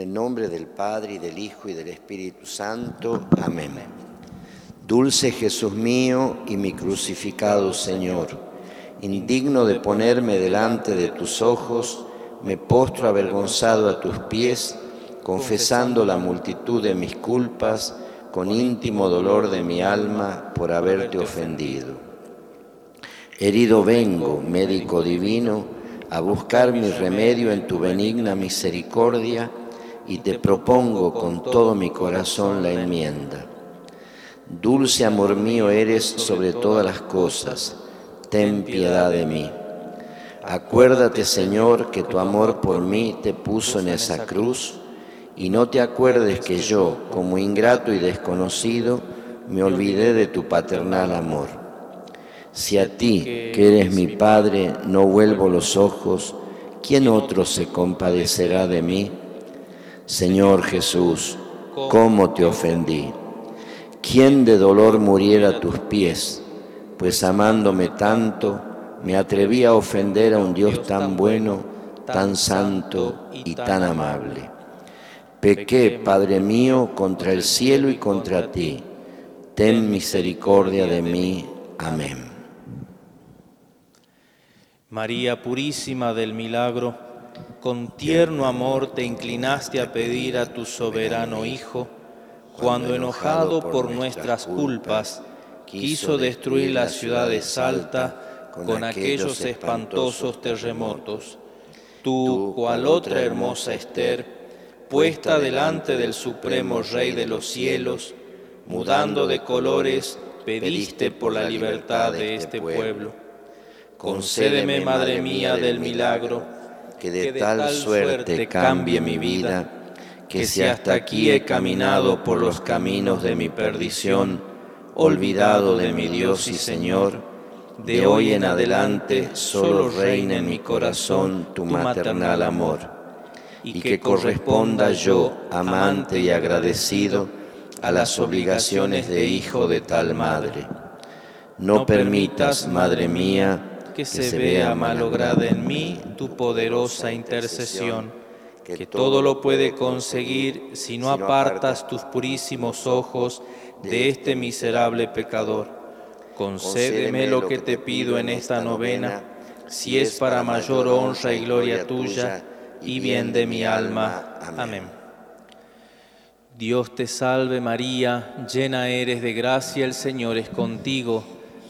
el nombre del Padre y del Hijo y del Espíritu Santo. Amén. Dulce Jesús mío y mi crucificado Señor, indigno de ponerme delante de tus ojos, me postro avergonzado a tus pies, confesando la multitud de mis culpas, con íntimo dolor de mi alma por haberte ofendido. Herido vengo, médico divino, a buscar mi remedio en tu benigna misericordia y te propongo con todo mi corazón la enmienda. Dulce amor mío eres sobre todas las cosas, ten piedad de mí. Acuérdate, Señor, que tu amor por mí te puso en esa cruz, y no te acuerdes que yo, como ingrato y desconocido, me olvidé de tu paternal amor. Si a ti, que eres mi Padre, no vuelvo los ojos, ¿quién otro se compadecerá de mí? Señor Jesús, ¿cómo te ofendí? ¿Quién de dolor muriera a tus pies? Pues amándome tanto, me atreví a ofender a un Dios tan bueno, tan santo y tan amable. Pequé, Padre mío, contra el cielo y contra ti. Ten misericordia de mí. Amén. María Purísima del Milagro, con tierno amor te inclinaste a pedir a tu soberano Hijo, cuando enojado por nuestras culpas, quiso destruir la ciudad de Salta con aquellos espantosos terremotos. Tú, cual otra hermosa Esther, puesta delante del Supremo Rey de los cielos, mudando de colores, pediste por la libertad de este pueblo. Concédeme, Madre mía del milagro, que de tal suerte cambie mi vida, que si hasta aquí he caminado por los caminos de mi perdición, olvidado de mi Dios y Señor, de hoy en adelante solo reina en mi corazón tu maternal amor y que corresponda yo, amante y agradecido, a las obligaciones de hijo de tal madre. No permitas, Madre mía, que se vea malograda en mí tu poderosa intercesión, que todo lo puede conseguir si no apartas tus purísimos ojos de este miserable pecador. Concédeme lo que te pido en esta novena, si es para mayor honra y gloria tuya y bien de mi alma. Amén. Dios te salve María, llena eres de gracia, el Señor es contigo.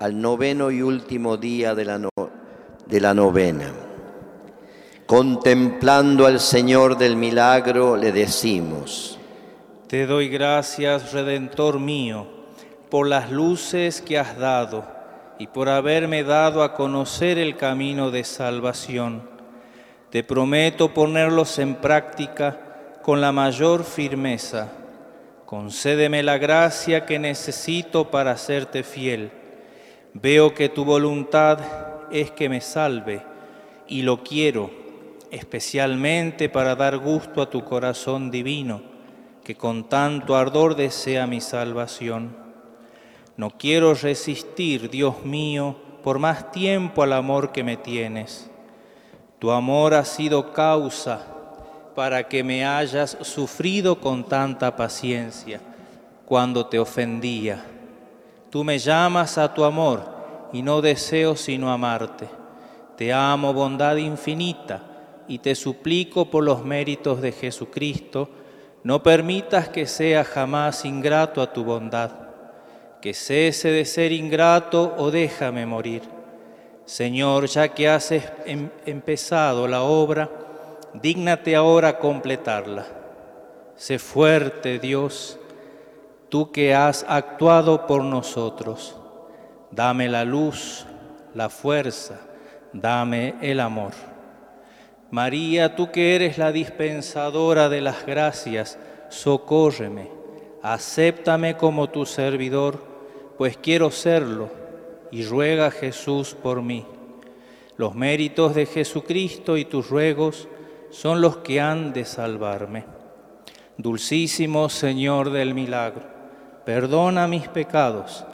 al noveno y último día de la, de la novena. Contemplando al Señor del milagro, le decimos, Te doy gracias, Redentor mío, por las luces que has dado y por haberme dado a conocer el camino de salvación te prometo ponerlos en práctica con la mayor firmeza. Concédeme la gracia que necesito para hacerte fiel. Veo que tu voluntad es que me salve y lo quiero especialmente para dar gusto a tu corazón divino, que con tanto ardor desea mi salvación. No quiero resistir, Dios mío, por más tiempo al amor que me tienes tu amor ha sido causa para que me hayas sufrido con tanta paciencia cuando te ofendía. Tú me llamas a tu amor y no deseo sino amarte. Te amo, bondad infinita, y te suplico por los méritos de Jesucristo, no permitas que sea jamás ingrato a tu bondad, que cese de ser ingrato o déjame morir. Señor, ya que has em-, empezado la obra, dígnate ahora completarla. Sé fuerte, Dios, tú que has actuado por nosotros. Dame la luz, la fuerza, dame el amor. María, tú que eres la dispensadora de las gracias, socórreme, acéptame como tu servidor, pues quiero serlo, y ruega Jesús por mí. Los méritos de Jesucristo y tus ruegos son los que han de salvarme. Dulcísimo Señor del milagro, perdona mis pecados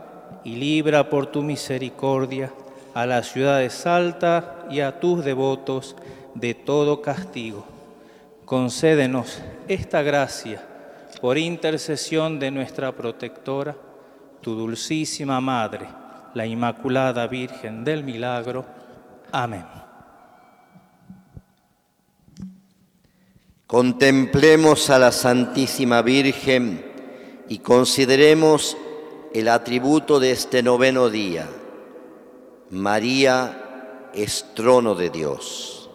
y libra por tu misericordia a la ciudad de Salta y a tus devotos de todo castigo. Concédenos esta gracia por intercesión de nuestra protectora, tu dulcísima Madre, la Inmaculada Virgen del Milagro. Amén. Contemplemos a la Santísima Virgen y consideremos el atributo de este noveno día. María es trono de Dios.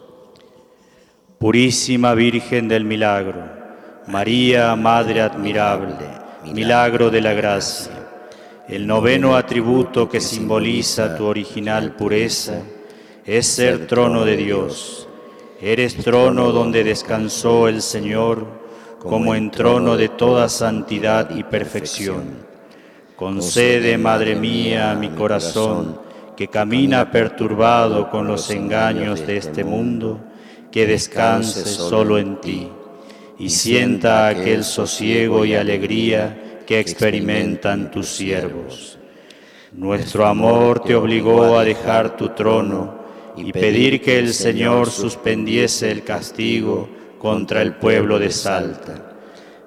Purísima Virgen del Milagro, María, Madre admirable, milagro de la gracia, el noveno atributo que simboliza tu original pureza es ser trono de Dios. Eres trono donde descansó el Señor como en trono de toda santidad y perfección. Concede, Madre mía, a mi corazón, que camina perturbado con los engaños de este mundo, que descanse solo en ti y sienta aquel sosiego y alegría que experimentan tus siervos. Nuestro amor te obligó a dejar tu trono y pedir que el Señor suspendiese el castigo contra el pueblo de Salta.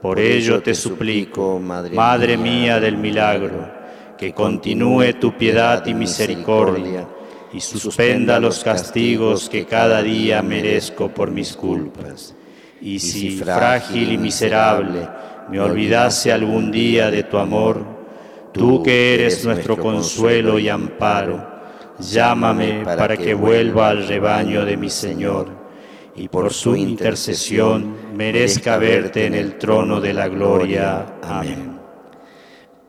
Por ello te suplico, Madre mía del milagro, que continúe tu piedad y misericordia y suspenda los castigos que cada día merezco por mis culpas. Y si frágil y miserable me olvidase algún día de tu amor, tú que eres nuestro consuelo y amparo, llámame para que vuelva al rebaño de mi Señor y por su intercesión merezca verte en el trono de la gloria. Amén.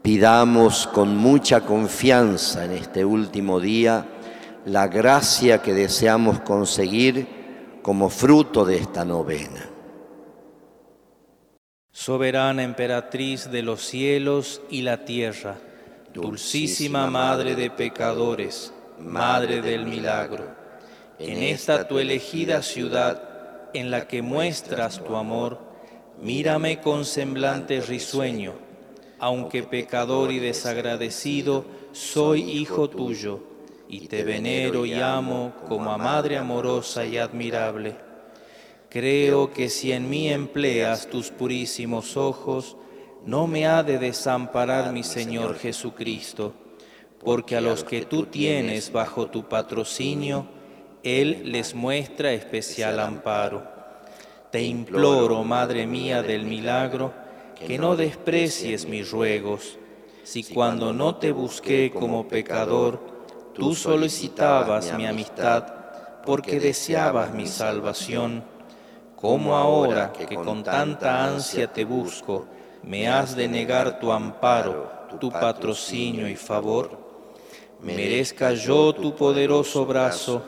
Pidamos con mucha confianza en este último día la gracia que deseamos conseguir como fruto de esta novena. Soberana emperatriz de los cielos y la tierra, dulcísima madre de pecadores, madre del milagro, en esta tu elegida ciudad en la que muestras tu amor, mírame con semblante risueño, aunque pecador y desagradecido, soy hijo tuyo. y te venero y amo como a Madre amorosa y admirable. Creo que si en mí empleas tus purísimos ojos, no me ha de desamparar mi Señor Jesucristo, porque a los que tú tienes bajo tu patrocinio, Él les muestra especial amparo. Te imploro, Madre mía del milagro, que no desprecies mis ruegos, si cuando no te busqué como pecador, Tú solicitabas mi amistad porque deseabas mi salvación. ¿Cómo ahora que con tanta ansia te busco, me has de negar tu amparo, tu patrocinio y favor? Merezca yo tu poderoso brazo,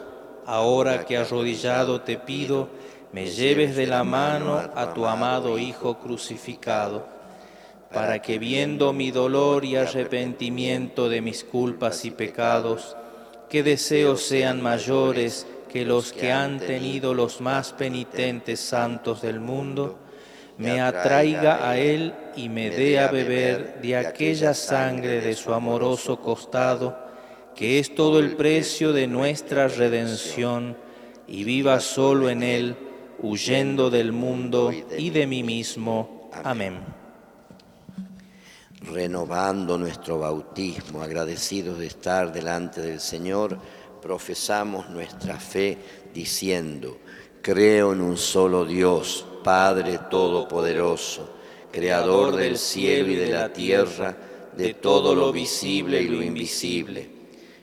ahora que arrodillado te pido, me lleves de la mano a tu amado Hijo crucificado para que viendo mi dolor y arrepentimiento de mis culpas y pecados, que deseos sean mayores que los que han tenido los más penitentes santos del mundo, me atraiga a Él y me dé a beber de aquella sangre de su amoroso costado, que es todo el precio de nuestra redención, y viva solo en Él, huyendo del mundo y de mí mismo. Amén renovando nuestro bautismo, agradecidos de estar delante del Señor, profesamos nuestra fe diciendo, creo en un solo Dios, Padre Todopoderoso, creador del cielo y de la tierra, de todo lo visible y lo invisible.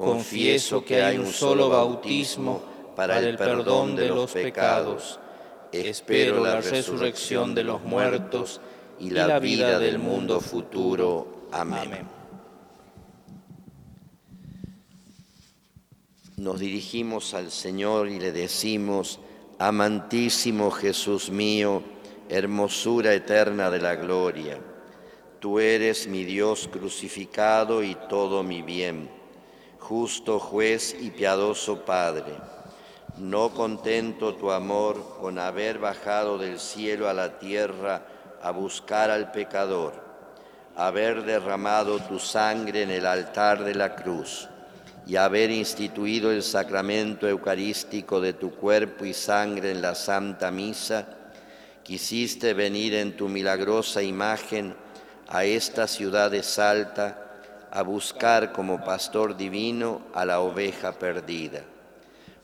Confieso que hay un solo bautismo para el perdón de los pecados. Espero la resurrección de los muertos y la vida del mundo futuro. Amén. Nos dirigimos al Señor y le decimos, Amantísimo Jesús mío, hermosura eterna de la gloria, tú eres mi Dios crucificado y todo mi bien, justo juez y piadoso Padre. No contento tu amor con haber bajado del cielo a la tierra a buscar al pecador, haber derramado tu sangre en el altar de la cruz y haber instituido el sacramento eucarístico de tu cuerpo y sangre en la Santa Misa, quisiste venir en tu milagrosa imagen a esta ciudad de Salta a buscar como pastor divino a la oveja perdida.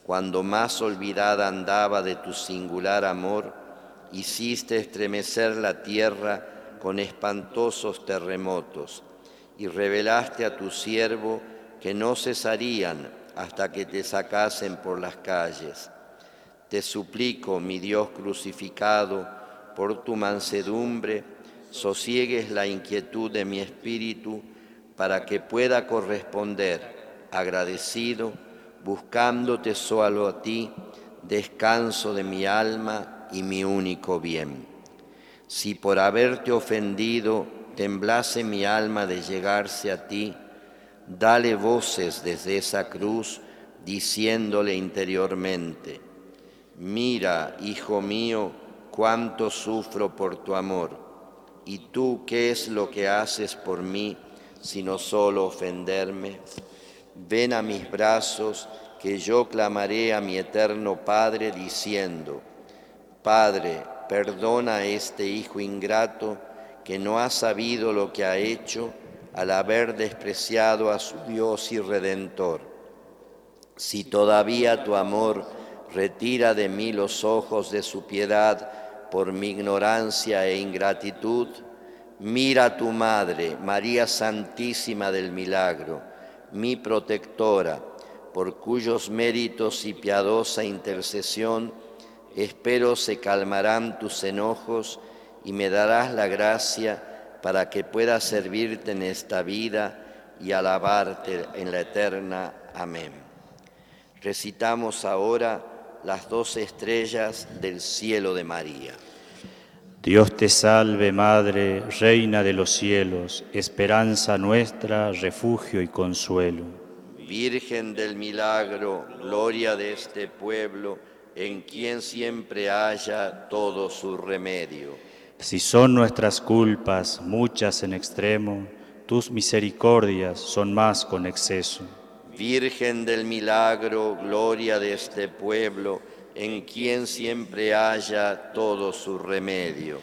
Cuando más olvidada andaba de tu singular amor, hiciste estremecer la tierra con espantosos terremotos y revelaste a tu siervo que no cesarían hasta que te sacasen por las calles. Te suplico, mi Dios crucificado, por tu mansedumbre, sosiegues la inquietud de mi espíritu para que pueda corresponder agradecido, buscándote solo a ti, descanso de mi alma y mi único bien. Si por haberte ofendido temblase mi alma de llegarse a ti, dale voces desde esa cruz, diciéndole interiormente, mira, hijo mío, cuánto sufro por tu amor, y tú qué es lo que haces por mí, sino solo ofenderme. Ven a mis brazos, que yo clamaré a mi eterno Padre, diciendo, Padre, perdona a este hijo ingrato que no ha sabido lo que ha hecho, al haber despreciado a su Dios y Redentor. Si todavía tu amor retira de mí los ojos de su piedad por mi ignorancia e ingratitud, mira a tu Madre, María Santísima del Milagro, mi protectora, por cuyos méritos y piadosa intercesión espero se calmarán tus enojos y me darás la gracia para que pueda servirte en esta vida y alabarte en la eterna. Amén. Recitamos ahora las dos estrellas del cielo de María. Dios te salve Madre, Reina de los cielos, esperanza nuestra, refugio y consuelo. Virgen del milagro, gloria de este pueblo, en quien siempre haya todo su remedio. Si son nuestras culpas muchas en extremo, tus misericordias son más con exceso. Virgen del milagro, gloria de este pueblo, en quien siempre haya todo su remedio.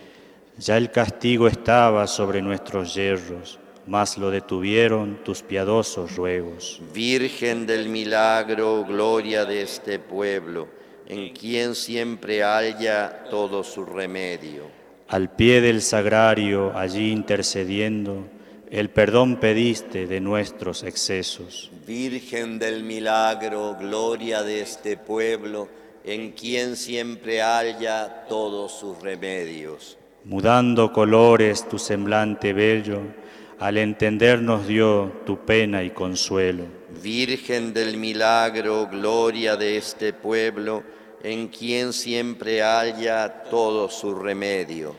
Ya el castigo estaba sobre nuestros yerros, mas lo detuvieron tus piadosos ruegos. Virgen del milagro, gloria de este pueblo, en quien siempre haya todo su remedio. Al pie del sagrario, allí intercediendo, el perdón pediste de nuestros excesos. Virgen del milagro, gloria de este pueblo, en quien siempre haya todos sus remedios. Mudando colores tu semblante bello, al entendernos dio tu pena y consuelo. Virgen del milagro, gloria de este pueblo, en quien siempre haya todo su remedio.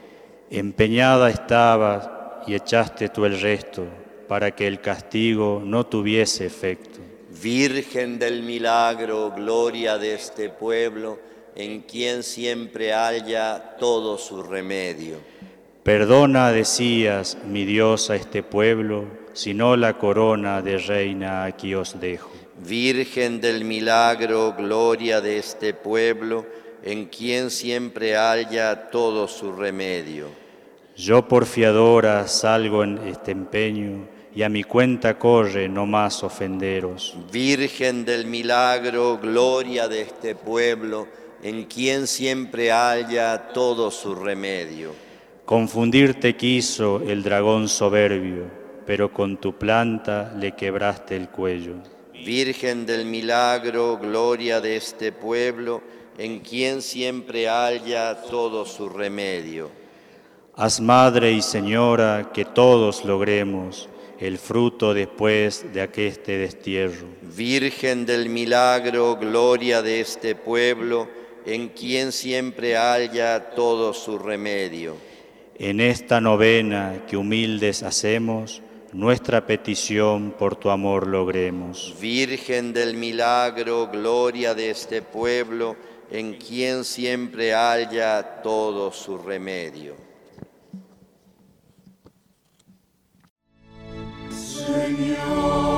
Empeñada estabas y echaste tú el resto, para que el castigo no tuviese efecto. Virgen del milagro, gloria de este pueblo, en quien siempre haya todo su remedio. Perdona, decías, mi Dios, a este pueblo, si no la corona de reina aquí os dejo. Virgen del milagro, gloria de este pueblo, en quien siempre haya todo su remedio. Yo por fiadora salgo en este empeño, y a mi cuenta corre no más ofenderos. Virgen del milagro, gloria de este pueblo, en quien siempre haya todo su remedio. Confundirte quiso el dragón soberbio, pero con tu planta le quebraste el cuello. Virgen del milagro, gloria de este pueblo, en quien siempre haya todo su remedio. Haz madre y señora que todos logremos el fruto después de aqueste destierro. Virgen del milagro, gloria de este pueblo, en quien siempre haya todo su remedio. En esta novena que humildes hacemos, nuestra petición por tu amor logremos. Virgen del milagro, gloria de este pueblo, en quien siempre haya todo su remedio. Señor